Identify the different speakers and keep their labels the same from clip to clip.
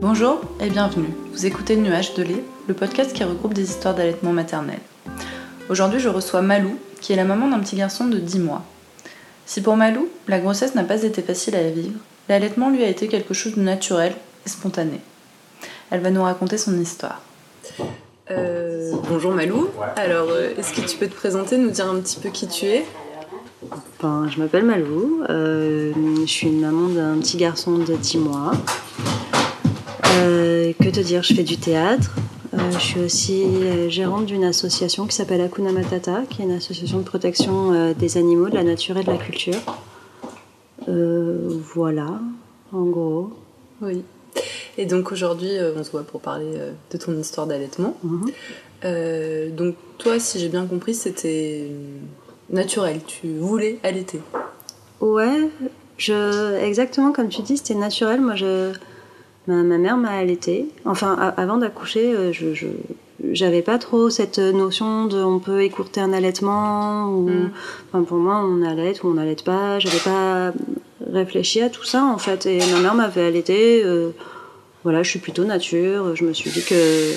Speaker 1: Bonjour et bienvenue. Vous écoutez Nuage de lait, le podcast qui regroupe des histoires d'allaitement maternel. Aujourd'hui, je reçois Malou, qui est la maman d'un petit garçon de 10 mois. Si pour Malou, la grossesse n'a pas été facile à vivre, l'allaitement lui a été quelque chose de naturel et spontané. Elle va nous raconter son histoire.
Speaker 2: Euh, bonjour Malou. Alors, euh, est-ce que tu peux te présenter, nous dire un petit peu qui tu es?
Speaker 3: Ben, Je m'appelle Malou. Euh, je suis une maman d'un petit garçon de 10 mois. Que te dire Je fais du théâtre. je suis aussi gérante d'une association qui s'appelle Akuna Matata, qui est une association de protection des animaux, de la nature et de la culture. voilà, en gros.
Speaker 2: Oui. Et donc aujourd'hui, euh, on se voit pour parler euh, de ton histoire d'allaitement. Mhm. Euh, donc toi, si j'ai bien compris, c'était naturel. Tu voulais allaiter.
Speaker 3: Ouais, je, exactement comme tu dis, c'était naturel. Moi, je, ma, mère m'a allaité. Enfin, avant d'accoucher, je, je j'avais pas trop cette notion de on peut écourter un allaitement ou mhm. enfin, pour moi on allait ou on n'allait pas j'avais pas réfléchi à tout ça en fait et ma mère m'avait allaité voilà, je suis plutôt nature. Je me suis dit que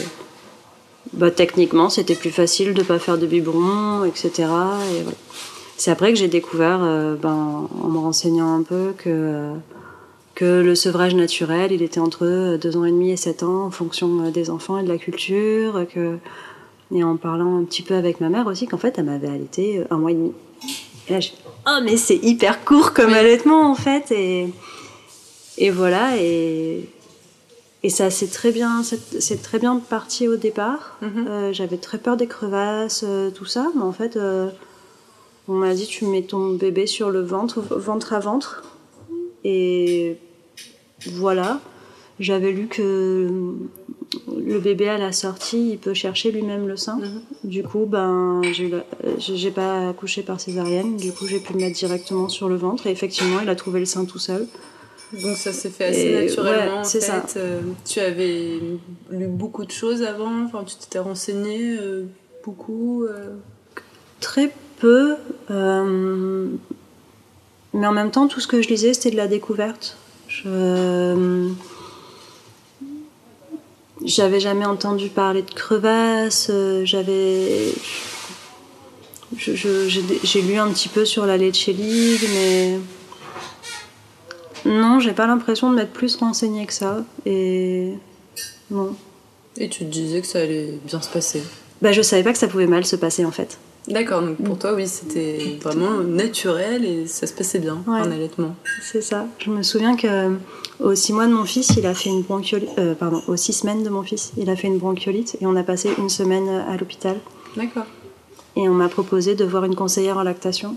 Speaker 3: bah, techniquement, c'était plus facile de ne pas faire de biberon, etc. Et C'est après que j'ai découvert, euh, ben, en me renseignant un peu, que, que le sevrage naturel, il était entre 2 ans et demi et 7 ans en fonction euh, des enfants et de la culture. Que, et en parlant un petit peu avec ma mère aussi, qu'en fait, elle m'avait allaité euh, un mois et demi. Et là, je oh, mais c'est hyper court comme allaitement, en fait. Et, et voilà, et et ça c'est très bien, c'est très bien parti au départ. Mhm. Euh, j'avais très peur des crevasses, euh, tout ça, mais en fait, euh, on m'a dit tu mets ton bébé sur le ventre, ventre à ventre, et voilà. J'avais lu que le bébé à la sortie, il peut chercher lui-même le sein. Mhm. Du coup, ben, j'ai pas accouché par césarienne. Du coup, j'ai pu le mettre directement sur le ventre. Et effectivement, il a trouvé le sein tout seul.
Speaker 2: Donc ça s'est fait assez naturellement. c'est ça. Euh, tu avais lu beaucoup de choses avant. Enfin, tu t'étais renseignée euh, beaucoup. Euh?
Speaker 3: Très peu. Mais en même temps, tout ce que je lisais, c'était de la découverte. Je j'avais jamais entendu parler de crevasses. J'avais j'ai lu un petit peu sur la Leche League, mais non, j'ai pas l'impression de m'être plus renseignée que ça. Et. Non.
Speaker 2: Et tu te disais que ça allait bien se passer?
Speaker 3: Bah, je savais pas que ça pouvait mal se passer en fait.
Speaker 2: D'accord, donc pour toi, oui, c'était vraiment naturel et ça se passait bien en allaitement.
Speaker 3: C'est ça. Je me souviens que aux six mois de mon fils, il a fait une bronchiolite. Euh, pardon, aux six semaines de mon fils, il a fait une bronchiolite et on a passé une semaine à l'hôpital.
Speaker 2: D'accord.
Speaker 3: Et on m'a proposé de voir une conseillère en lactation.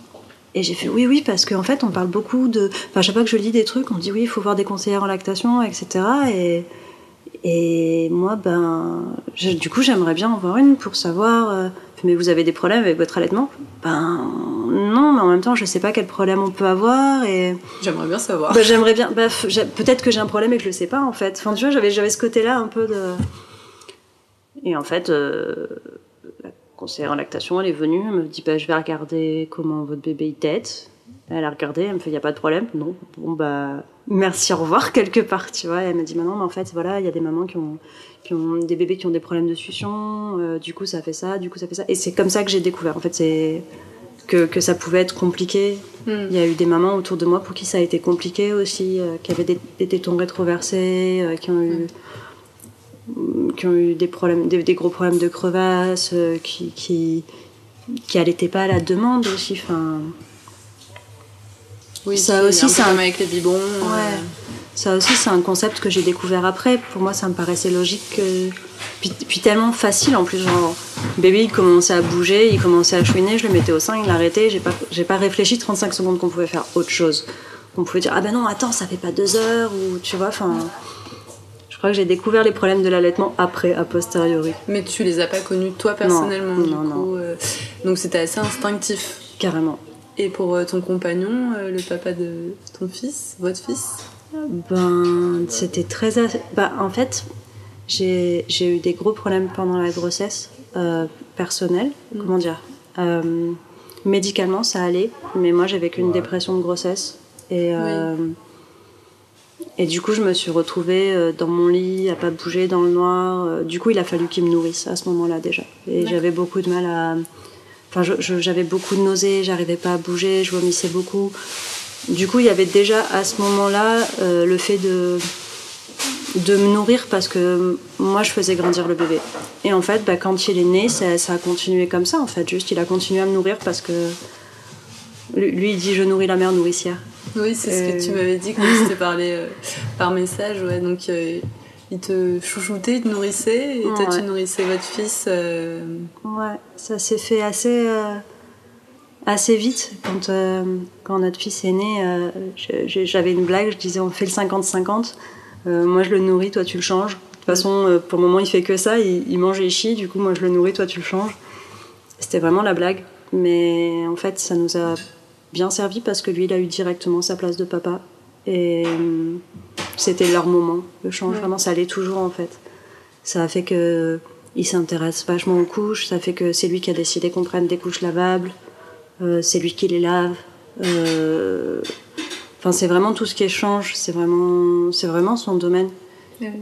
Speaker 3: Et j'ai fait oui, oui, parce qu'en fait, on parle beaucoup de. Enfin, chaque fois que je lis des trucs, on dit oui, il faut voir des conseillères en lactation, etc. Et, et moi, ben, du coup, j'aimerais bien en voir une pour savoir. Euh, mais vous avez des problèmes avec votre allaitement? Ben non, mais en même temps, je sais pas quel problème on peut avoir. Et
Speaker 2: j'aimerais bien savoir.
Speaker 3: Ben, j'aimerais bien. Ben, peut-être que j'ai un problème et que je le sais pas en fait. Enfin, tu vois, j'avais j'avais ce côté-là un peu de. Et en fait. Euh, conseillère en lactation, elle est venue, elle me dit bah, je vais regarder comment votre bébé il tête. Elle a regardé, elle me fait il n'y a pas de problème. Non, bon bah merci, au revoir quelque part, tu vois. elle m'a dit maintenant, mais en fait voilà, il y a des mamans qui ont, qui ont des bébés qui ont des problèmes de succion, euh, du coup ça fait ça, du coup ça fait ça. Et c'est comme ça que j'ai découvert. En fait, c'est que, que, ça pouvait être compliqué. Hmm. Il y a eu des mamans autour de moi pour qui ça a été compliqué aussi, euh, qui avaient des, des tétons rétroversés, euh, qui ont eu hmm qui ont eu des problèmes, des, gros problèmes de crevasse, euh, qui, qui, qui allaitaient pas à la demande aussi. Enfin,
Speaker 2: oui, ça aussi, c'est un avec les biberons.
Speaker 3: Ouais. Ça aussi, c'est un concept que j'ai découvert après. Pour moi, ça me paraissait logique. Puis, puis, tellement facile en plus. Genre, bébé, il commençait à bouger, il commençait à chouiner, je le mettais au sein, il l'arrêtait. J'ai pas, j'ai pas réfléchi 35 secondes qu'on pouvait faire autre chose. Qu'on pouvait dire, ah ben non, attends, ça fait pas deux heures, ou tu vois, enfin. Je crois que j'ai découvert les problèmes de l'allaitement après, a posteriori.
Speaker 2: Mais tu les as pas connus toi personnellement Non, non, euh, donc c'était assez instinctif.
Speaker 3: Carrément.
Speaker 2: Et pour euh, ton compagnon, euh, le papa de ton fils, votre fils
Speaker 3: Ben, c'était très. Bah, en fait, j'ai eu des gros problèmes pendant la grossesse personnelle. Mm. Comment dire Médicalement, ça allait, mais moi, j'avais qu'une dépression de grossesse. Et. Et du coup, je me suis retrouvée euh, dans mon lit, à pas bouger dans le noir. Euh, Du coup, il a fallu qu'il me nourrisse à ce moment-là déjà. Et j'avais beaucoup de mal à. Enfin, j'avais beaucoup de nausées, j'arrivais pas à bouger, je vomissais beaucoup. Du coup, il y avait déjà à ce moment-là euh, le fait de de me nourrir parce que moi je faisais grandir le bébé. Et en fait, bah, quand il est né, ça, ça a continué comme ça en fait. Juste, il a continué à me nourrir parce que lui, il dit je nourris la mère nourricière.
Speaker 2: Oui, c'est ce que
Speaker 3: Euh,
Speaker 2: tu m'avais dit quand on s'était parlé euh, par message. Ouais. Donc, euh, il te chouchoutait, il te nourrissait, et toi,
Speaker 3: Ouais.
Speaker 2: tu nourrissais votre fils. euh,
Speaker 3: Ouais, ça s'est fait assez, euh, assez vite. Quand, euh, quand notre fils est né, j'avais une blague, je disais on fait le 50-50. Euh, moi je le nourris, toi tu le changes. De toute façon, pour le moment il fait que ça, il, il mange et il chie, du coup moi je le nourris, toi tu le changes. C'était vraiment la blague. Mais en fait ça nous a bien servi parce que lui il a eu directement sa place de papa. Et c'était leur moment, le change.
Speaker 2: Ouais.
Speaker 3: Vraiment, ça allait toujours en fait. Ça a fait que il s'intéresse vachement aux couches. Ça fait que c'est lui qui a décidé qu'on prenne des couches lavables. Euh, c'est lui qui les lave. Euh, Enfin, c'est vraiment tout ce qui échange. C'est vraiment, c'est vraiment son domaine.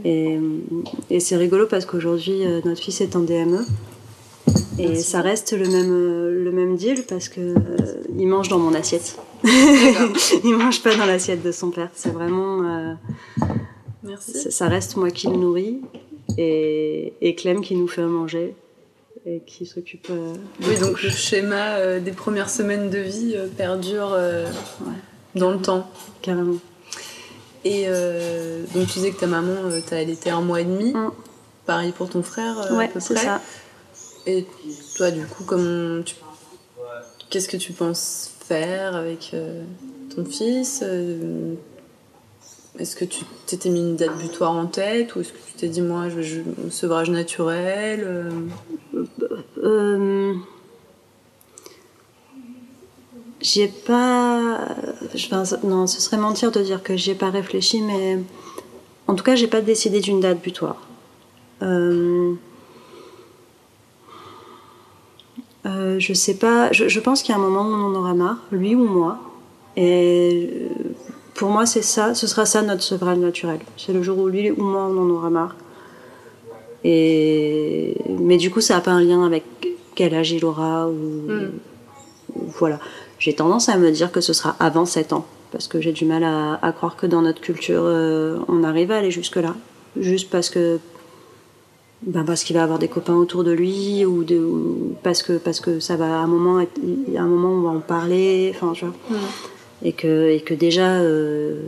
Speaker 3: Et, et c'est rigolo parce qu'aujourd'hui, euh, notre fils est en DME. Et
Speaker 2: Merci.
Speaker 3: ça reste le même, le même deal parce que euh, il mange dans mon assiette. Il mange pas dans l'assiette de son père. C'est vraiment. euh,
Speaker 2: Merci.
Speaker 3: ça reste moi qui le nourris et, et Clem qui nous fait manger et qui s'occupe. euh,
Speaker 2: Oui, donc le schéma euh, des premières semaines de vie euh, perdure dans le temps.
Speaker 3: carrément.
Speaker 2: Et donc, tu disais que ta maman, t'as allaité un mois et demi.
Speaker 3: Mm.
Speaker 2: Pareil pour ton frère, euh, à
Speaker 3: ouais,
Speaker 2: peu
Speaker 3: c'est
Speaker 2: près.
Speaker 3: ça.
Speaker 2: Et toi, du coup, comment tu... qu'est-ce que tu penses faire avec euh, ton fils Euh, Est-ce que tu t'étais mis une date butoir en tête ou est-ce que tu t'es dit, moi, je, je, sevrage naturel euh,
Speaker 3: J'ai pas. non, ce serait mentir de dire que j'y ai pas réfléchi, mais en tout cas, j'ai pas décidé d'une date butoir. Euh, je sais pas. Je, je pense qu'il y a un moment où on en aura marre, lui ou moi. Et euh, pour moi, c'est ça. Ce sera ça notre sevrage naturel. C'est le jour où lui ou moi on en aura marre. Et mais du coup, ça n'a pas un lien avec quel âge il aura ou,
Speaker 2: Mm.
Speaker 3: ou voilà. J'ai tendance à me dire que ce sera avant 7 ans parce que j'ai du mal à, à croire que dans notre culture, euh, on arrive à aller jusque là, juste parce que ben parce qu'il va avoir des copains autour de lui ou, de, ou parce que parce que ça va à un moment être- a un moment on va en parler, enfin tu vois. Et que, et que déjà, euh,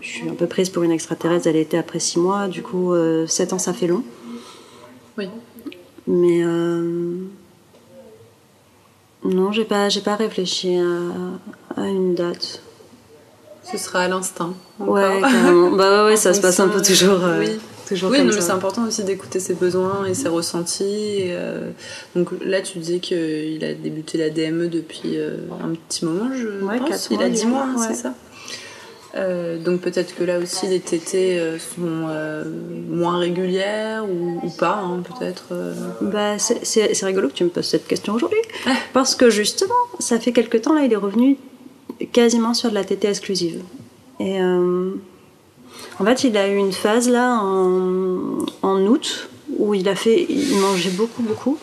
Speaker 3: je suis un peu prise pour une extraterrestre, elle était après 6 mois, du coup, 7 ans ça fait long.
Speaker 2: Oui.
Speaker 3: Mais euh, non, j'ai pas, j'ai pas réfléchi à, à une date.
Speaker 2: Ce sera à l'instinct.
Speaker 3: Ouais, carrément. Bah ouais, ouais, ça se passe un peu toujours, euh,
Speaker 2: oui. Oui, non, mais c'est important aussi d'écouter ses besoins et ses ressentis. et, euh, donc là, tu disais qu'il a débuté la DME depuis euh, un petit moment, je
Speaker 3: Ouais,
Speaker 2: pense. Il
Speaker 3: mois,
Speaker 2: a 10 mois,
Speaker 3: ouais.
Speaker 2: c'est ça Euh, donc peut-être que là aussi les euh, sont moins régulières ou, ou pas, hein, peut-être.
Speaker 3: Bah, c'est- rigolo que tu me poses cette question aujourd'hui. Parce que justement, ça fait quelque temps, là, il est revenu quasiment sur de la tétée exclusive. Et en fait, il a eu une phase là en, en août où il a fait, il mangeait beaucoup, beaucoup.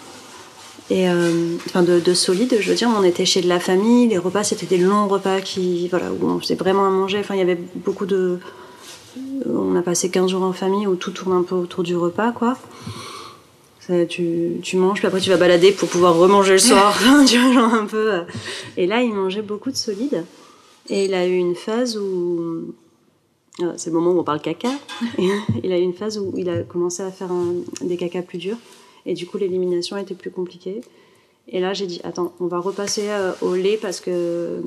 Speaker 3: Et euh, enfin de, de solide, je veux dire, on était chez de la famille, les repas c'était des longs repas qui, voilà, où on faisait vraiment à manger. Enfin, il y avait beaucoup de, on a passé 15 jours en famille où tout tourne un peu autour du repas, quoi. Tu manges, puis après tu vas balader pour pouvoir remanger le soir. tu vois, genre un peu. euh. Et là, il mangeait beaucoup de solide. Et il a eu une phase où. Euh, C'est le moment où on parle caca. Et il a eu une phase où il a commencé à faire un- des cacas plus durs. Et du coup, l'élimination était plus compliquée. Et là, j'ai dit, attends, on va repasser euh, au lait parce que.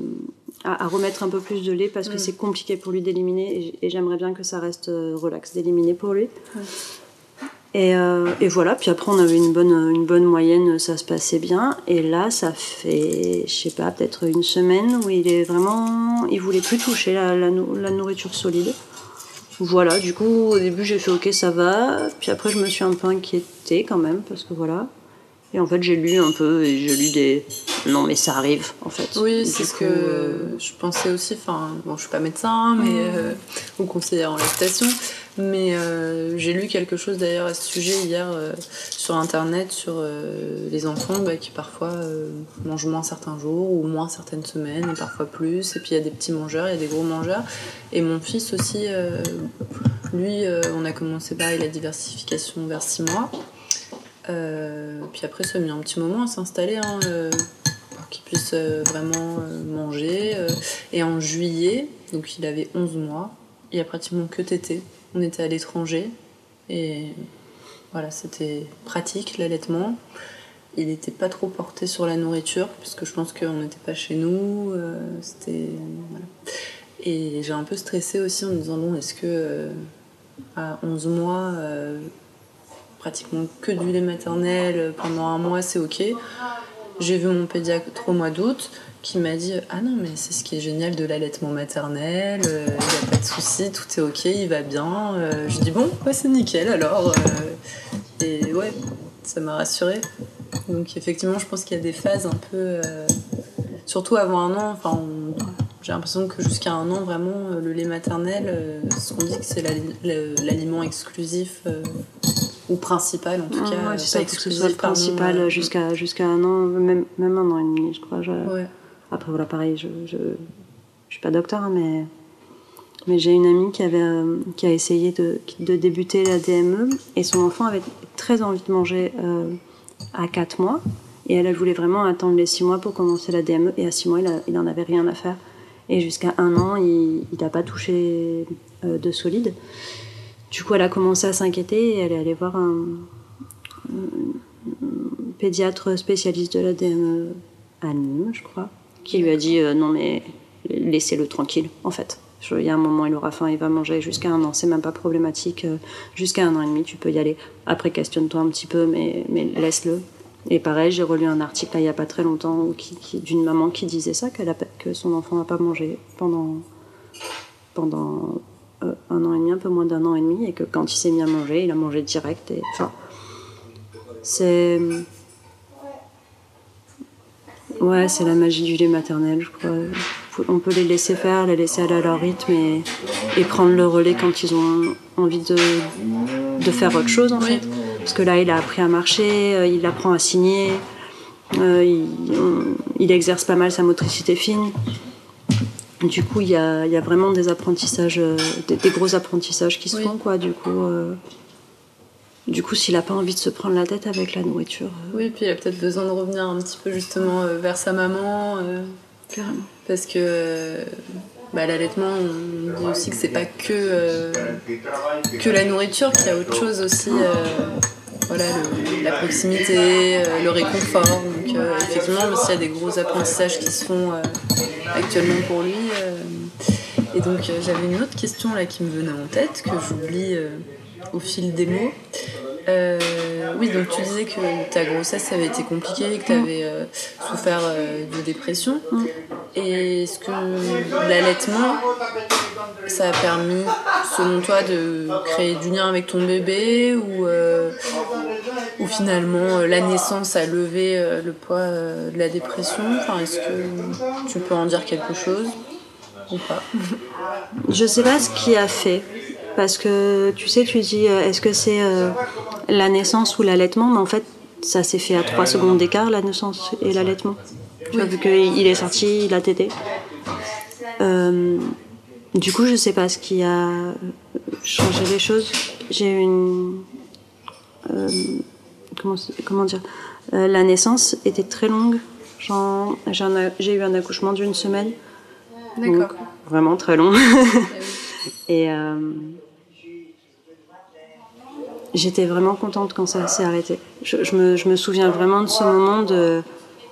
Speaker 3: À, à remettre un peu plus de lait parce que
Speaker 2: Mm.
Speaker 3: c'est compliqué pour lui d'éliminer. Et j'aimerais bien que ça reste euh, relax d'éliminer pour lui. Et, euh, et voilà, puis après on avait une bonne, une bonne moyenne, ça se passait bien. Et là, ça fait, je sais pas, peut-être une semaine où il est vraiment. Il voulait plus toucher la, la, nou- la nourriture solide. Voilà, du coup, au début j'ai fait ok, ça va. Puis après, je me suis un peu inquiétée quand même, parce que voilà. Et en fait, j'ai lu un peu et j'ai lu des. Non, mais ça arrive, en fait.
Speaker 2: Oui, c'est ce que
Speaker 3: euh,
Speaker 2: je pensais aussi. Enfin, bon, je suis pas médecin, mais euh, ou conseillère en lactation, mais euh, j'ai lu quelque chose d'ailleurs à ce sujet hier euh, sur internet sur euh, les enfants bah, qui parfois mangent moins certains jours ou moins certaines semaines et parfois plus. Et puis il y a des petits mangeurs, il y a des gros mangeurs. Et mon fils aussi, lui, on a commencé pareil la diversification vers 6 mois. Puis après, ça a mis un petit moment à s'installer. Hein, pour qu'il puisse vraiment manger. et en juillet, donc il avait 11 mois, il a pratiquement que tété. On était à l'étranger et voilà, c'était pratique l'allaitement. Il n'était pas trop porté sur la nourriture, puisque je pense qu'on n'était pas chez nous. euh, c'était. Et j'ai un peu stressé aussi en me disant bon, est-ce que euh, à 11 mois, euh, pratiquement que du lait maternel pendant un mois, c'est ok? J'ai vu mon pédiatre au mois d'août qui m'a dit Ah non, mais c'est ce qui est génial de l'allaitement maternel, il n'y a pas de souci, tout est ok, il va bien. Euh, je dis Bon, ouais, c'est nickel alors. euh, et ouais, ça m'a rassurée. Donc effectivement, je pense qu'il y a des phases un peu. euh, surtout avant un an, enfin, j'ai l'impression que jusqu'à un an, vraiment, euh, le lait maternel, euh, ce qu'on dit que c'est l'aliment exclusif. euh, ou principal en tout cas,
Speaker 3: Ouais,
Speaker 2: euh,
Speaker 3: c'est ça, que ce soit le principal
Speaker 2: euh,
Speaker 3: jusqu'à jusqu'à un an, même, même un an et demi, je crois. Je-
Speaker 2: Ouais.
Speaker 3: Après, voilà, pareil, je, je suis pas docteur, hein, mais, mais j'ai une amie qui, avait, euh, qui a essayé de, de débuter la DME et son enfant avait très envie de manger euh, à 4 mois. Et elle, elle voulait vraiment attendre les 6 mois pour commencer la DME. Et à 6 mois, il, a- il en avait rien à faire. Et jusqu'à un an, il n'a pas touché euh, de solide. Du coup, elle a commencé à s'inquiéter et elle est allée voir un, un pédiatre spécialiste de la DME à Nîmes, je crois, qui lui a dit euh, non mais laissez-le tranquille, en fait. Il y a un moment, il aura faim, il va manger jusqu'à un an, c'est même pas problématique. euh, Jusqu'à un an et demi, tu peux y aller. Après, questionne-toi un petit peu, mais, mais laisse-le. Et pareil, j'ai relu un article il y a pas très longtemps d'une maman qui disait ça, qu'elle que son enfant n'a pas mangé pendant, pendant euh, un an et demi, un peu moins d'un an et demi, et que quand il s'est mis à manger, il a mangé direct. Enfin, c'est. Ouais, c'est la magie du lait maternel, je crois. On peut les laisser faire, les laisser aller à leur rythme et, et prendre le relais quand ils ont envie de, de faire autre chose, en
Speaker 2: Oui.
Speaker 3: fait. Parce que là, il a appris à marcher, euh, il apprend à signer, euh, il, exerce pas mal sa motricité fine. Du coup, il y a, il y a vraiment des apprentissages, euh, des, des gros apprentissages qui se
Speaker 2: Oui.
Speaker 3: font, quoi. Du coup, euh, du coup s'il a pas envie de se prendre la tête avec la nourriture, euh,
Speaker 2: Oui, puis il a peut-être besoin de revenir un petit peu justement euh, vers sa maman. euh, parce que euh, bah, l'allaitement, on dit aussi que c'est pas que, que la nourriture, qu'il y a autre chose aussi. voilà, le- la proximité, le réconfort. Donc, effectivement, s'il y a des gros apprentissages qui se font actuellement pour lui. et donc, j'avais une autre question là qui me venait en tête, que j'oublie au fil des mots. Euh, oui, donc tu disais que ta grossesse avait été compliquée, que tu avais souffert euh, de dépression. Et est-ce que l'allaitement, ça a permis, selon toi, de créer du lien avec ton bébé ou, euh, finalement euh, la naissance a levé euh, le poids euh, de la dépression? Est-ce que tu peux en dire quelque chose ou pas?
Speaker 3: Je sais pas ce qui a fait. Parce que tu sais, tu dis euh, est-ce que c'est euh, la naissance ou l'allaitement Mais en fait, ça s'est fait à 3 secondes d'écart, la naissance et l'allaitement. Tu vois, vu qu'il est sorti, il a tété. Euh, du coup, je sais pas ce qui a changé les choses. J'ai une. euh, comment, comment dire Euh, La naissance était très longue. J'ai eu un accouchement d'une semaine. Donc, vraiment très long. Et j'étais vraiment contente quand ça s'est arrêté. Je, je me, je me souviens vraiment de ce moment de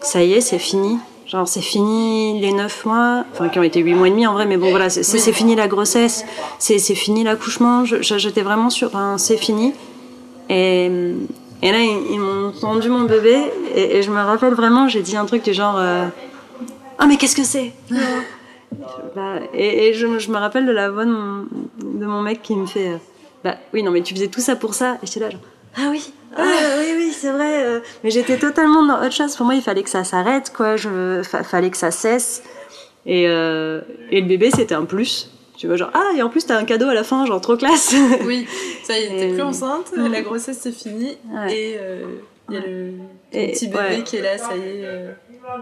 Speaker 3: ça y est, c'est fini. Genre, c'est fini les 9 mois, enfin, qui ont été 8 mois et demi en vrai, mais bon, voilà, c'est fini la grossesse, c'est fini l'accouchement. J'étais vraiment sur un c'est fini. Et, et là, ils, ils m'ont tendu mon bébé, et, et je me rappelle vraiment, j'ai dit un truc du genre euh, Ah, mais qu'est-ce que c'est? Bah, et, et je, me- je me rappelle de la voix de mon, de mon mec qui me fait euh, Bah oui, non, mais tu faisais tout ça pour ça. Et j'étais là, genre Ah oui, ah, oui, oui, c'est vrai. euh, mais j'étais totalement dans autre chose. Pour moi, il fallait que ça s'arrête, quoi. Je, fa- fallait que ça cesse. Et, euh, et le bébé, c'était un plus. Tu vois, genre, ah, et en plus, t'as un cadeau à la fin, genre, trop classe.
Speaker 2: Oui, ça y est, t'es plus enceinte,
Speaker 3: Mm.
Speaker 2: la grossesse c'est fini
Speaker 3: Ouais.
Speaker 2: et euh, il y a le
Speaker 3: Et-
Speaker 2: petit bébé
Speaker 3: ouais.
Speaker 2: qui est là, ça y est, euh,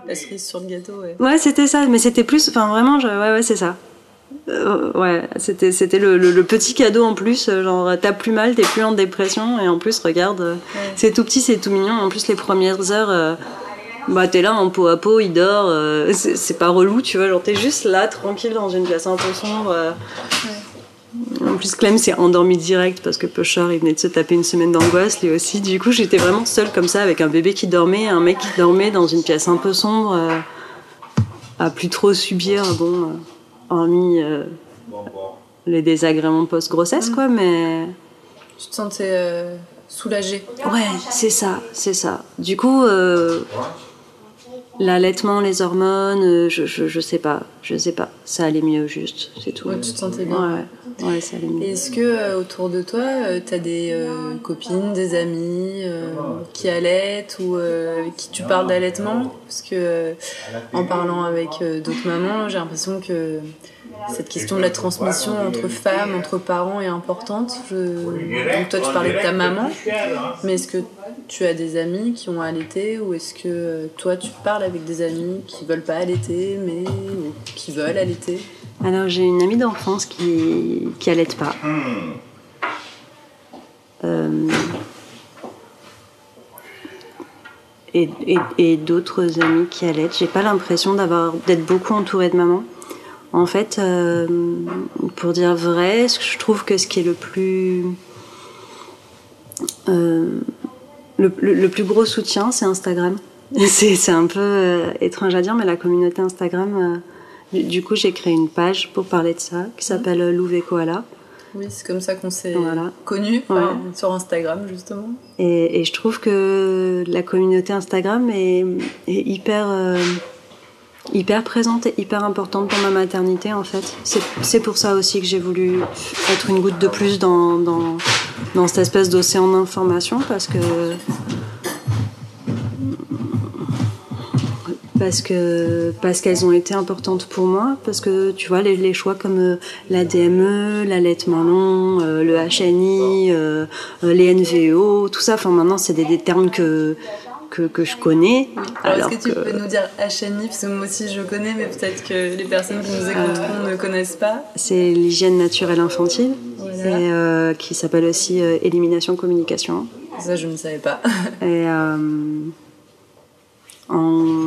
Speaker 2: la cerise sur le gâteau. Ouais.
Speaker 3: Ouais, c'était ça. Mais c'était plus. Enfin, vraiment, je- ouais, ouais, c'est ça. Euh, ouais, c'était, c'était le, le- le petit cadeau en plus. euh, Genre, t'as plus mal, t'es plus en dépression. Et en plus, regarde, euh, c'est tout petit, c'est tout mignon. En plus, les premières heures. euh, bah t'es là en peau à peau, il dort, euh, c'est pas relou, tu vois, genre t'es juste là, tranquille, dans une pièce un peu sombre. En plus, Clem s'est endormi direct parce que Pochard, il venait de se taper une semaine d'angoisse, lui aussi. Du coup, j'étais vraiment seule comme ça, avec un bébé qui dormait, un mec qui dormait dans une pièce un peu sombre, à plus trop subir, bon, hormis euh, les désagréments post-grossesse, quoi, mais...
Speaker 2: Tu te sentais euh, soulagée.
Speaker 3: Ouais, c'est ça, c'est ça. Du coup, euh, l'allaitement, les hormones, euh, je, je, je sais pas, je sais pas. Ça allait mieux, juste, c'est tout.
Speaker 2: Ouais, tu te sentais bien.
Speaker 3: Ouais, ouais, ça allait mieux.
Speaker 2: Est-ce que euh, autour de toi, euh, t'as des euh, copines, des amis qui allaitent ou qui tu parles d'allaitement? Parce que en parlant avec d'autres mamans, j'ai l'impression que cette question de la transmission entre femmes, entre parents est importante. Je... Donc toi, tu parlais de ta maman, mais est-ce que tu as des amis qui ont allaité ou est-ce que euh, toi, tu parles avec des amis qui veulent pas allaiter mais qui veulent allaiter?
Speaker 3: Alors, j'ai une amie d'enfance qui, qui pas. Euh, et d'autres amis qui allaitent. J'ai pas l'impression d'avoir d'être beaucoup entourée de maman. En fait, euh, pour dire vrai, je trouve que ce qui est le plus le, le- le plus gros soutien, c'est Instagram. C'est un peu euh, étrange à dire, mais la communauté Instagram. euh, du, du coup, j'ai créé une page pour parler de ça qui s'appelle Louve et Koala.
Speaker 2: Oui, c'est comme ça qu'on s'est
Speaker 3: Voilà.
Speaker 2: connus
Speaker 3: Ouais.
Speaker 2: sur Instagram justement.
Speaker 3: Et, et je trouve que la communauté Instagram est, est hyper, euh, hyper présente et hyper importante pour ma maternité en fait. C'est pour ça aussi que j'ai voulu être une goutte de plus dans, dans, dans cette espèce d'océan d'information parce que parce que parce qu'elles ont été importantes pour moi parce que tu vois les, les choix comme euh, la DME, l'allaitement long, euh, le HNI, euh, les NVO, tout ça. Enfin maintenant c'est des, des termes que, que que je connais.
Speaker 2: Alors, est-ce que tu peux nous dire HNI Parce que moi aussi je connais, mais peut-être que les personnes qui nous écouteront ne connaissent pas.
Speaker 3: c'est l'hygiène naturelle infantile
Speaker 2: Voilà.
Speaker 3: et euh, qui s'appelle aussi euh, élimination communication.
Speaker 2: Ça, je ne savais pas.
Speaker 3: Et euh, en,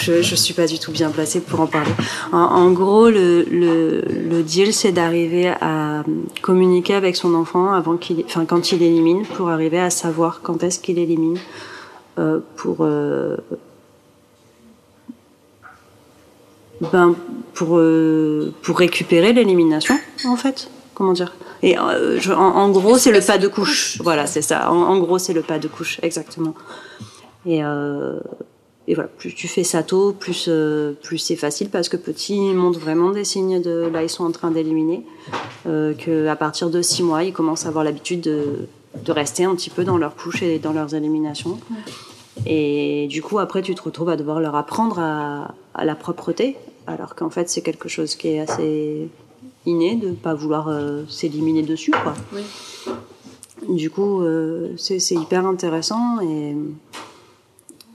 Speaker 3: je, je suis pas du tout bien placée pour en parler. En, en gros, le, le, le deal, c'est d'arriver à communiquer avec son enfant avant qu'il, enfin, quand il élimine, pour arriver à savoir quand est-ce qu'il élimine, euh, pour euh, ben, pour euh, pour récupérer l'élimination, en fait. Comment dire Et euh, en, gros, c'est le pas de couche. Voilà, c'est ça. En, gros, c'est le pas de couche, exactement. Et, euh, et voilà, plus tu fais ça tôt, plus, euh, plus c'est facile parce que petit, ils montrent vraiment des signes de là, ils sont en train d'éliminer. Euh, Qu'à partir de six mois, ils commencent à avoir l'habitude de, de rester un petit peu dans leur couche et dans leurs éliminations. Et du coup, après, tu te retrouves à devoir leur apprendre à, à la propreté, alors qu'en fait, c'est quelque chose qui est assez inné de ne pas vouloir euh, s'éliminer dessus, quoi.
Speaker 2: Oui.
Speaker 3: Du coup, euh, c'est hyper intéressant et,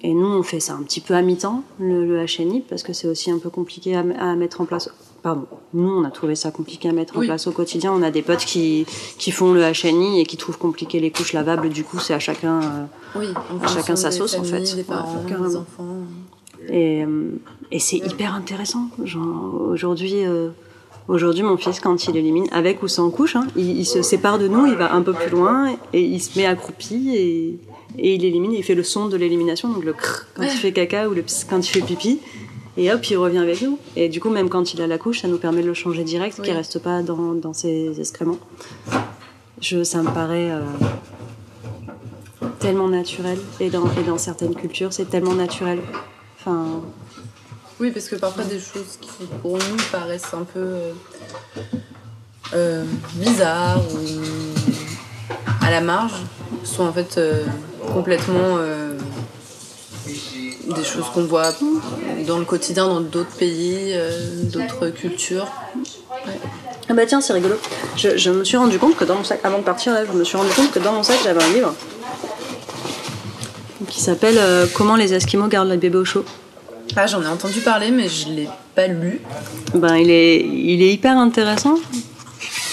Speaker 3: et nous, on fait ça un petit peu à mi-temps, le, le HNI, parce que c'est aussi un peu compliqué à, à mettre en place. Pardon, nous, on a trouvé ça compliqué à mettre en place au quotidien. On a des potes qui, qui font le HNI et qui trouvent compliqué les couches lavables. Du coup, c'est à chacun. euh,
Speaker 2: Oui, en
Speaker 3: Chacun sa sauce, en fait.
Speaker 2: Des
Speaker 3: Ouais,
Speaker 2: parents,
Speaker 3: carrément.
Speaker 2: des enfants.
Speaker 3: Et, euh, et c'est hyper intéressant. Aujourd'hui, euh, aujourd'hui, mon fils, quand il élimine, avec ou sans couche, hein, il, il se sépare de nous, il va un peu plus loin et il se met accroupi et, et il élimine. Il fait le son de l'élimination, donc le crrr quand il fait caca ou le ps quand il fait pipi. Et hop, il revient avec nous. Et du coup, même quand il a la couche, ça nous permet de le changer direct,
Speaker 2: Oui.
Speaker 3: qu'il reste pas dans, dans ses excréments. Je, ça me paraît euh, tellement naturel. Et dans, et dans certaines cultures, c'est tellement naturel. Enfin,
Speaker 2: Oui, parce que parfois des choses qui pour nous paraissent un peu euh, euh, bizarres ou à la marge, sont en fait complètement des choses qu'on voit dans le quotidien dans d'autres pays, euh, d'autres cultures.
Speaker 3: Ah bah tiens, c'est rigolo. Je, je me suis rendu compte que dans mon sac, avant de partir, là, je me suis rendu compte que dans mon sac, j'avais un livre qui s'appelle euh, Comment les Esquimaux gardent le bébé au chaud.
Speaker 2: Ah, j'en ai entendu parler, mais je l'ai pas lu.
Speaker 3: Ben, il est, il est hyper intéressant.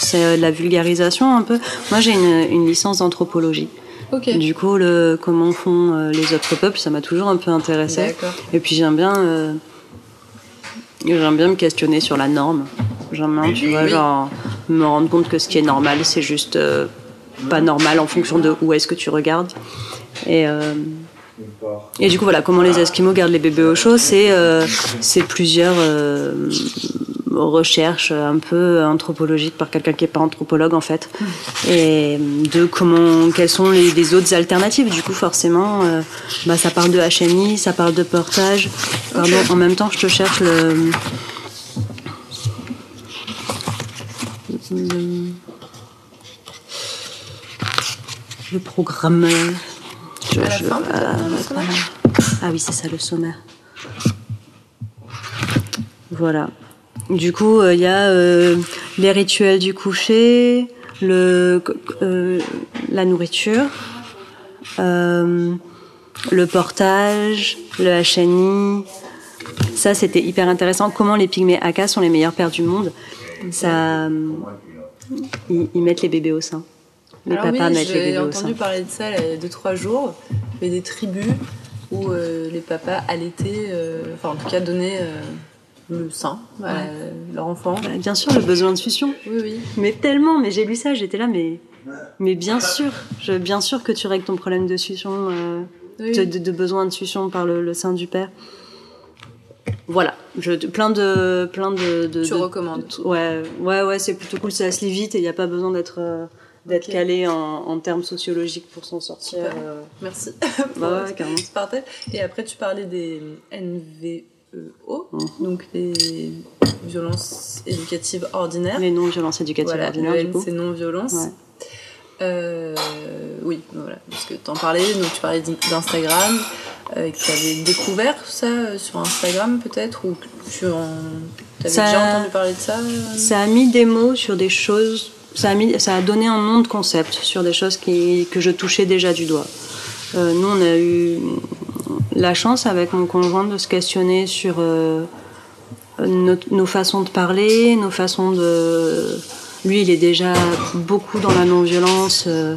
Speaker 3: C'est euh, de la vulgarisation un peu. Moi, j'ai une, une licence d'anthropologie. Du coup, le, comment font euh, les autres peuples, ça m'a toujours un peu intéressé. Et puis j'aime bien, euh, j'aime bien me questionner sur la norme. J'aime bien, tu vois,
Speaker 2: Oui.
Speaker 3: genre me rendre compte que ce qui est normal, c'est juste euh, pas normal en fonction de où est-ce que tu regardes. Et euh, et du coup, voilà, comment les Esquimaux gardent les bébés au chaud, c'est euh, c'est plusieurs euh, recherches un peu anthropologiques par quelqu'un qui n'est pas anthropologue en fait, et de comment, quelles sont les, les autres alternatives. Du coup, forcément, euh, bah, ça parle de HMI, ça parle de portage. Pardon, en même temps, je te cherche le. le- le programme. Je- je-
Speaker 2: fin, sommaire?
Speaker 3: Ah oui, c'est ça le sommaire. Voilà. Du coup, il y a euh, les rituels du coucher, le, euh, la nourriture, euh, le portage, le HNI. Ça, c'était hyper intéressant. Comment les pygmées Aka sont les meilleurs pères du monde. Ça, euh, ils, ils mettent les bébés au sein. Les
Speaker 2: Alors
Speaker 3: papas
Speaker 2: oui,
Speaker 3: mettent les
Speaker 2: j'ai
Speaker 3: bébés au
Speaker 2: entendu
Speaker 3: sein.
Speaker 2: parler de ça là, il y a 2-3 jours. Il y avait des tribus où euh, les papas allaitaient, euh, enfin en tout cas donnaient euh, le sein à leur enfant.
Speaker 3: Bah, Bien sûr, le besoin de succion.
Speaker 2: Oui, oui.
Speaker 3: Mais tellement, mais j'ai lu ça, j'étais là, mais, mais bien sûr, je, bien sûr que tu règles ton problème de succion, euh,
Speaker 2: Oui.
Speaker 3: de, de- de besoin de succion par le, le sein du père. Voilà, je, plein de, plein de, de-
Speaker 2: Tu
Speaker 3: de-
Speaker 2: recommandes.
Speaker 3: de- ouais, ouais, ouais, c'est plutôt cool, ça se lit vite et il n'y a pas besoin d'être, euh, d'être calé en, en termes sociologiques pour s'en sortir. Euh.
Speaker 2: Merci.
Speaker 3: Bah ouais, carrément.
Speaker 2: Et après, tu parlais des NVEO,
Speaker 3: Mhm.
Speaker 2: donc les violences éducatives ordinaires.
Speaker 3: Les non-violences éducatives
Speaker 2: voilà,
Speaker 3: ordinaires,
Speaker 2: le c'est non-violence.
Speaker 3: Ouais.
Speaker 2: Euh, oui, voilà, parce que t'en parlais, donc tu parlais d'Instagram, euh, que tu avais découvert ça euh, sur Instagram peut-être, ou que tu en... avais
Speaker 3: Ça-
Speaker 2: déjà entendu parler de ça euh?
Speaker 3: Ça a mis des mots sur des choses, ça a, mis, ça a donné un nom de concept sur des choses qui, que je touchais déjà du doigt. Euh, nous, on a eu la chance avec mon conjoint de se questionner sur euh, nos, nos façons de parler, nos façons de... Lui, il est déjà beaucoup dans la non-violence, euh,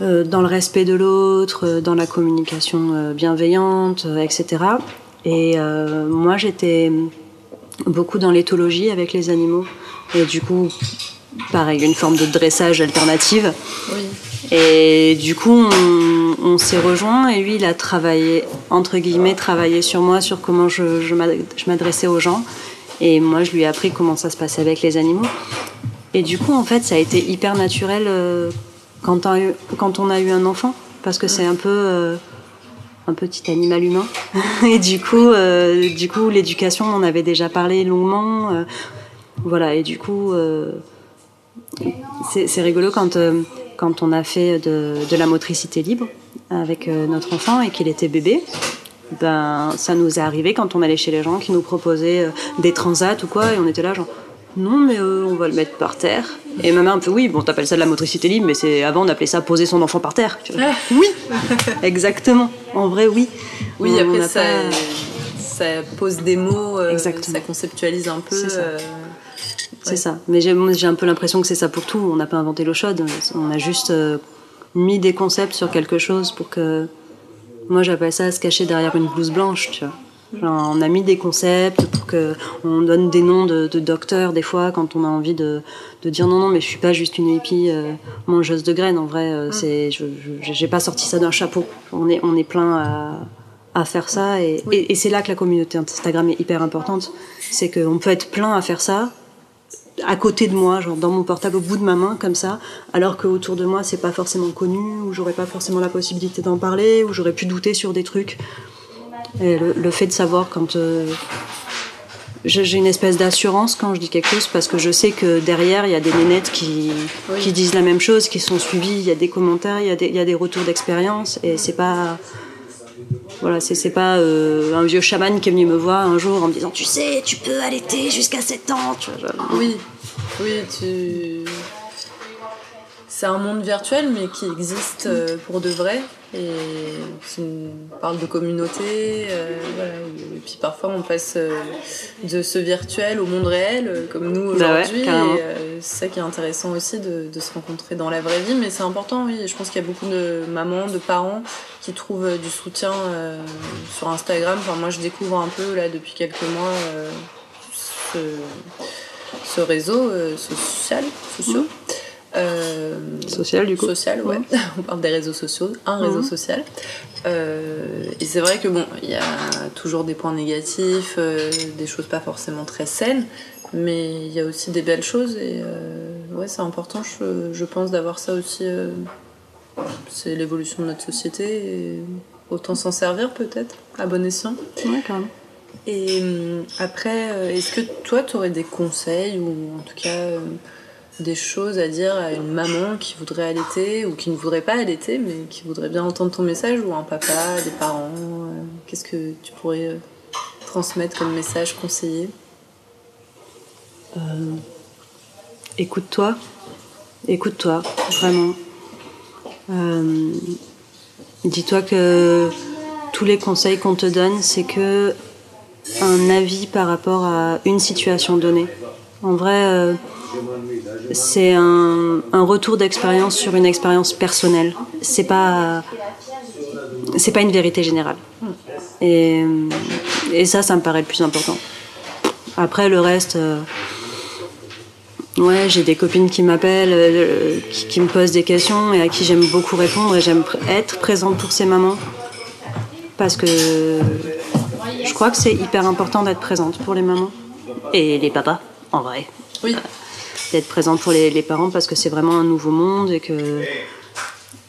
Speaker 3: euh, dans le respect de l'autre, dans la communication bienveillante, etc. Et moi, j'étais beaucoup dans l'éthologie avec les animaux. Et du coup, pareil, une forme de dressage alternative.
Speaker 2: Oui.
Speaker 3: Et du coup, on, on s'est rejoint et lui, il a travaillé, entre guillemets, travaillé sur moi, sur comment je, je m'ad- je m'adressais aux gens. Et moi, je lui ai appris comment ça se passait avec les animaux. Et du coup, en fait, ça a été hyper naturel euh, quand, on a eu, quand on a eu un enfant, parce que c'est un peu euh, un petit animal humain. et du coup, euh, coup, l'éducation, on en avait déjà parlé longuement. voilà, et du coup, c'est rigolo quand, quand on a fait de la motricité libre avec euh, notre enfant et qu'il était bébé. Ben, ça nous est arrivé quand on allait chez les gens qui nous proposaient euh, des transats ou quoi, et on était là genre non mais euh, on va le mettre par terre. Et ma mère un peu oui, bon t'appelles ça de la motricité libre, mais c'est avant on appelait ça poser son enfant par terre. Tu vois. oui, exactement. En vrai oui.
Speaker 2: Oui,
Speaker 3: On-
Speaker 2: après, ça,
Speaker 3: pas-
Speaker 2: ça pose des mots, euh, ça conceptualise un peu.
Speaker 3: C'est ça.
Speaker 2: euh,
Speaker 3: C'est ça. Mais j'ai un peu l'impression que c'est ça pour tout. On n'a pas inventé l'eau chaude. On a juste mis des concepts sur quelque chose pour que. Moi, j'appelle ça se cacher derrière une blouse blanche, tu vois. Genre, on a mis des concepts pour que on donne des noms de, de docteurs des fois quand on a envie de, de dire non non mais je suis pas juste une hippie euh, mangeuse de graines en vrai euh, c'est je je- j'ai pas sorti ça d'un chapeau on est on est plein à à faire ça et, et, et c'est là que la communauté Instagram est hyper importante c'est qu'on peut être plein à faire ça à côté de moi, genre dans mon portable au bout de ma main comme ça, alors que autour de moi c'est pas forcément connu, ou j'aurais pas forcément la possibilité d'en parler, ou j'aurais pu douter sur des trucs. Et le, le fait de savoir quand euh, j'ai une espèce d'assurance quand je dis quelque chose parce que je sais que derrière il y a des nénettes qui, qui disent la même chose, qui sont suivies, il y a des commentaires, il y a des, il y a des retours d'expérience et c'est pas voilà, c'est pas euh, un vieux chaman qui est venu me voir un jour en me disant tu sais, tu peux allaiter jusqu'à 7 ans. Tu vois,
Speaker 2: Oui, oui, tu c'est un monde virtuel mais qui existe euh, pour de vrai et qui parle de communauté. Euh, voilà. Et puis parfois on passe euh, de ce virtuel au monde réel comme nous
Speaker 3: Bah
Speaker 2: aujourd'hui. et c'est ça qui est intéressant aussi de, de, se rencontrer dans la vraie vie. Mais c'est important, oui. Je pense qu'il y a beaucoup de mamans, de parents qui trouvent du soutien sur Instagram. Enfin, moi je découvre un peu là depuis quelques mois ce, ce réseau social, sociaux. Mmh.
Speaker 3: Euh, social du coup
Speaker 2: Social, ouais. On parle des réseaux sociaux, un réseau mhm. social. Euh, et c'est vrai que bon, il y a toujours des points négatifs, euh, des choses pas forcément très saines, mais il y a aussi des belles choses et ouais, c'est important, je, je pense, d'avoir ça aussi. c'est l'évolution de notre société et autant s'en servir peut-être, à bon escient.
Speaker 3: Ouais, quand même.
Speaker 2: Et après, est-ce que toi, tu aurais des conseils ou en tout cas des choses à dire à une maman qui voudrait allaiter ou qui ne voudrait pas allaiter mais qui voudrait bien entendre ton message ou un papa, des parents euh, Qu'est-ce que tu pourrais euh, transmettre comme message, conseiller?
Speaker 3: Euh, Écoute-toi, écoute-toi, vraiment. Dis-toi que tous les conseils qu'on te donne, c'est que un avis par rapport à une situation donnée. En vrai, c'est un, retour d'expérience sur une expérience personnelle. C'est pas c'est pas une vérité générale. Et, ça, ça me paraît le plus important. Après, le reste, euh, ouais, j'ai des copines qui m'appellent, euh, qui, me posent des questions et à qui j'aime beaucoup répondre et j'aime être présente pour ces mamans parce que je crois que c'est hyper important d'être présente pour les mamans. Et les papas, en vrai.
Speaker 2: Oui.
Speaker 3: D'être présente pour les, parents parce que c'est vraiment un nouveau monde et que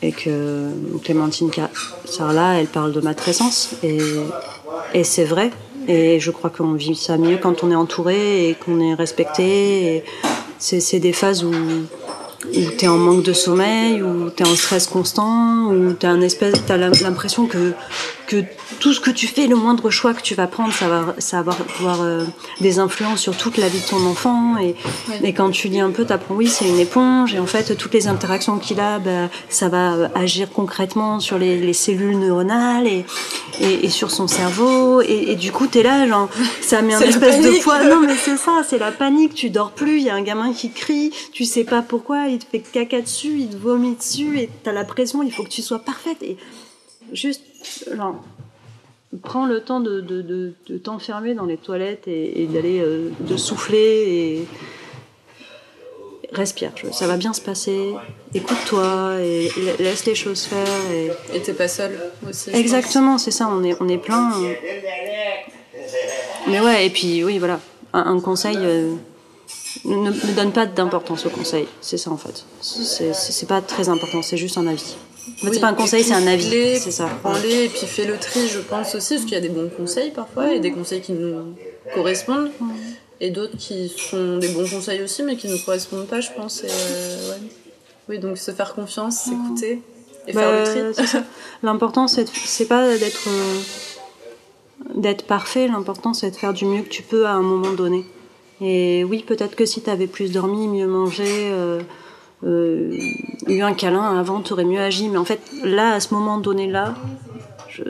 Speaker 3: et que Clémentine Sarla, elle parle de matrescence et, et c'est vrai. Et je crois qu'on vit ça mieux quand on est entouré et qu'on est respecté. C'est des phases où où tu es en manque de sommeil, où tu es en stress constant, où tu as l'impression que que tout ce que tu fais, le moindre choix que tu vas prendre, ça va, ça va avoir euh, des influences sur toute la vie de ton enfant. Et, et quand tu lis un peu, tu apprends, oui, c'est une éponge. Et en fait, toutes les interactions qu'il a, bah, ça va euh, agir concrètement sur les, les cellules neuronales et, et, et, sur son cerveau. Et, du coup, tu es là, genre, ça met un espèce de poids. Non, mais c'est ça, c'est la panique. Tu dors plus, il y a un gamin qui crie, tu sais pas pourquoi, il te fait caca dessus, il te vomit dessus, et tu as la pression, il faut que tu sois parfaite. Et juste genre, prends le temps de, de, de, t'enfermer dans les toilettes et, d'aller euh, de souffler et respire. Ça va bien se passer. Écoute-toi et laisse les choses faire.
Speaker 2: Et t'es pas seule aussi.
Speaker 3: Exactement, c'est ça. On est on est plein. Mais ouais, et puis oui, voilà, un, conseil. Euh, ne, ne, donne pas d'importance au conseil, c'est ça en fait. C'est pas très important, c'est juste un avis. En fait, c'est pas un conseil, c'est un avis. C'est ça.
Speaker 2: Prends-les et puis fais le tri, je pense aussi, parce qu'il y a des bons conseils parfois et des conseils qui nous correspondent et d'autres qui sont des bons conseils aussi mais qui ne nous correspondent pas, je pense. Euh, oui, donc se faire confiance, s'écouter et faire le
Speaker 3: bah, tri. L'important, c'est pas d'être euh, d'être parfait, l'important c'est de faire du mieux que tu peux à un moment donné. Et oui, peut-être que si tu avais plus dormi, mieux mangé, euh, euh, eu un câlin avant, tu aurais mieux agi. Mais en fait, là, à ce moment donné-là, je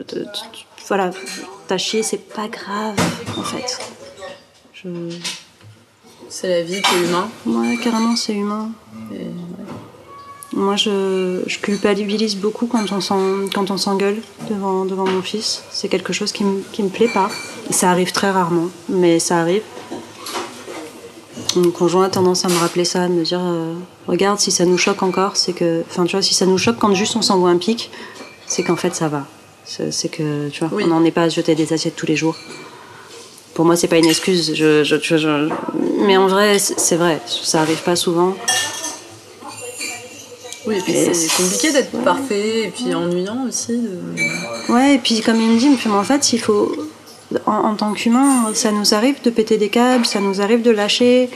Speaker 3: voilà, t'as chié, c'est pas grave, en fait. Je...
Speaker 2: C'est la vie, t'es humain.
Speaker 3: Ouais, carrément, c'est humain. Moi, je, je, culpabilise beaucoup quand on s'engueule devant, devant mon fils. C'est quelque chose qui me, qui me plaît pas. Ça arrive très rarement, mais ça arrive. Mon conjoint a tendance à me rappeler ça, à me dire euh, regarde si ça nous choque encore, c'est que, enfin tu vois, si ça nous choque quand juste on s'envoie un pic, c'est qu'en fait ça va. C'est que tu vois, on n'en est pas à se jeter des assiettes tous les jours. Pour moi, c'est pas une excuse. Je, je, je, mais en vrai, c'est vrai, ça arrive pas souvent.
Speaker 2: Oui, et puis c'est compliqué d'être parfait et puis ennuyant aussi. De...
Speaker 3: Ouais, et puis comme il me dit, mais en fait, il faut en, tant qu'humain, ça nous arrive de péter des câbles, ça nous arrive de lâcher.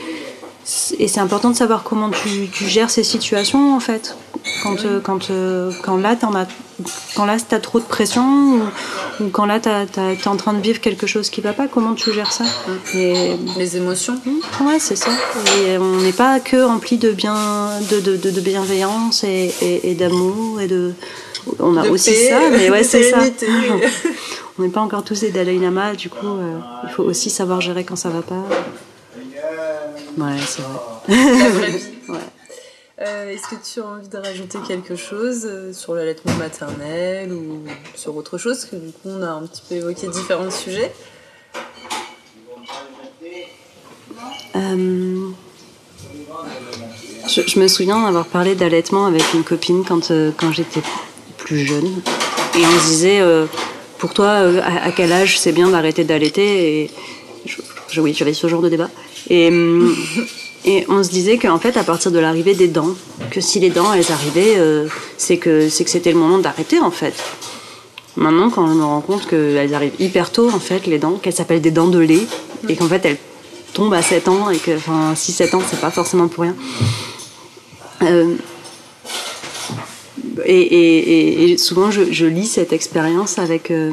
Speaker 3: Et c'est important de savoir comment tu, gères ces situations en fait. Quand, euh, quand, euh, quand là, t'en as, quand là, t'as trop de pression ou, quand là, t'es en train de vivre quelque chose qui va pas, comment tu gères ça?
Speaker 2: Et, Les émotions
Speaker 3: Ouais, c'est ça. Et on n'est pas que rempli de, bien, de, de, de, bienveillance et, et, d'amour et de. On a aussi ça, mais ouais, c'est ça. on n'est pas encore tous des Dalai Lama, du coup, euh, il faut aussi savoir gérer quand ça va pas. Ouais, c'est vrai.
Speaker 2: ouais. Euh, est-ce que tu as envie de rajouter quelque chose euh, sur l'allaitement maternel ou sur autre chose Parce que du coup, on a un petit peu évoqué différents sujets?
Speaker 3: Euh, je, me souviens d'avoir parlé d'allaitement avec une copine quand, quand j'étais plus jeune. Et on se disait, pour toi, à, quel âge c'est bien d'arrêter d'allaiter Et je, oui, j'avais ce genre de débat. Et, et on se disait qu'en fait, à partir de l'arrivée des dents, que si les dents elles arrivaient, euh, c'est que c'était le moment d'arrêter en fait. Maintenant, quand on me rend compte qu'elles arrivent hyper tôt en fait, les dents, qu'elles s'appellent des dents de lait, et qu'en fait elles tombent à 7 ans, et que, enfin 6-7 ans, c'est pas forcément pour rien. Euh, et, et, souvent, je, je, lis cette expérience avec euh,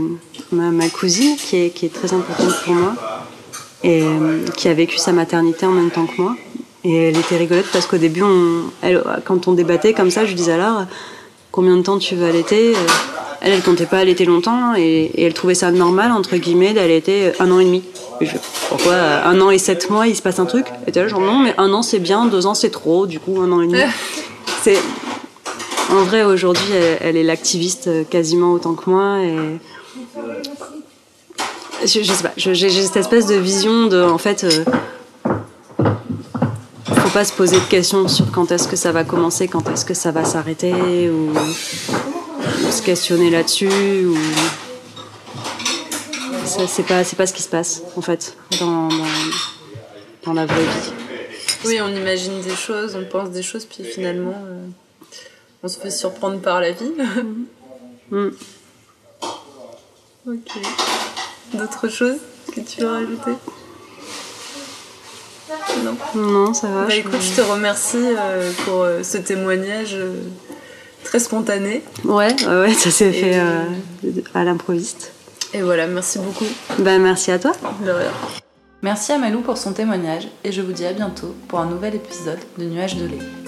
Speaker 3: ma, ma, cousine, qui est, qui est très importante pour moi, et qui a vécu sa maternité en même temps que moi. Et elle était rigolote parce qu'au début, quand on débattait comme ça, je disais alors combien de temps tu veux allaiter? Elle, elle comptait pas allaiter longtemps et, elle trouvait ça normal, entre guillemets, d'allaiter un an et demi. pourquoi un an et sept mois, il se passe un truc? Et là, genre non, mais un an c'est bien, deux ans c'est trop, du coup un an et demi. c'est En vrai, aujourd'hui, elle, est l'activiste quasiment autant que moi et. Je, sais pas, j'ai cette espèce de vision de, en fait, euh, pas se poser de questions sur quand est-ce que ça va commencer, quand est-ce que ça va s'arrêter, ou, se questionner là-dessus, ou c'est pas pas ce qui se passe en fait dans, dans, la vraie vie.
Speaker 2: Oui, on imagine des choses, on pense des choses, puis finalement, euh, on se fait surprendre par la vie. Mm. Ok. D'autres choses que tu veux rajouter?
Speaker 3: Non. Non, ça va.
Speaker 2: Bah, écoute, je te remercie euh, pour euh, ce témoignage euh, très spontané.
Speaker 3: Ouais, ouais, ça s'est fait à l'improviste.
Speaker 2: Et voilà, merci beaucoup.
Speaker 3: Ben, merci à toi.
Speaker 2: De rien.
Speaker 1: Merci à Malou pour son témoignage et je vous dis à bientôt pour un nouvel épisode de Nuages de lait.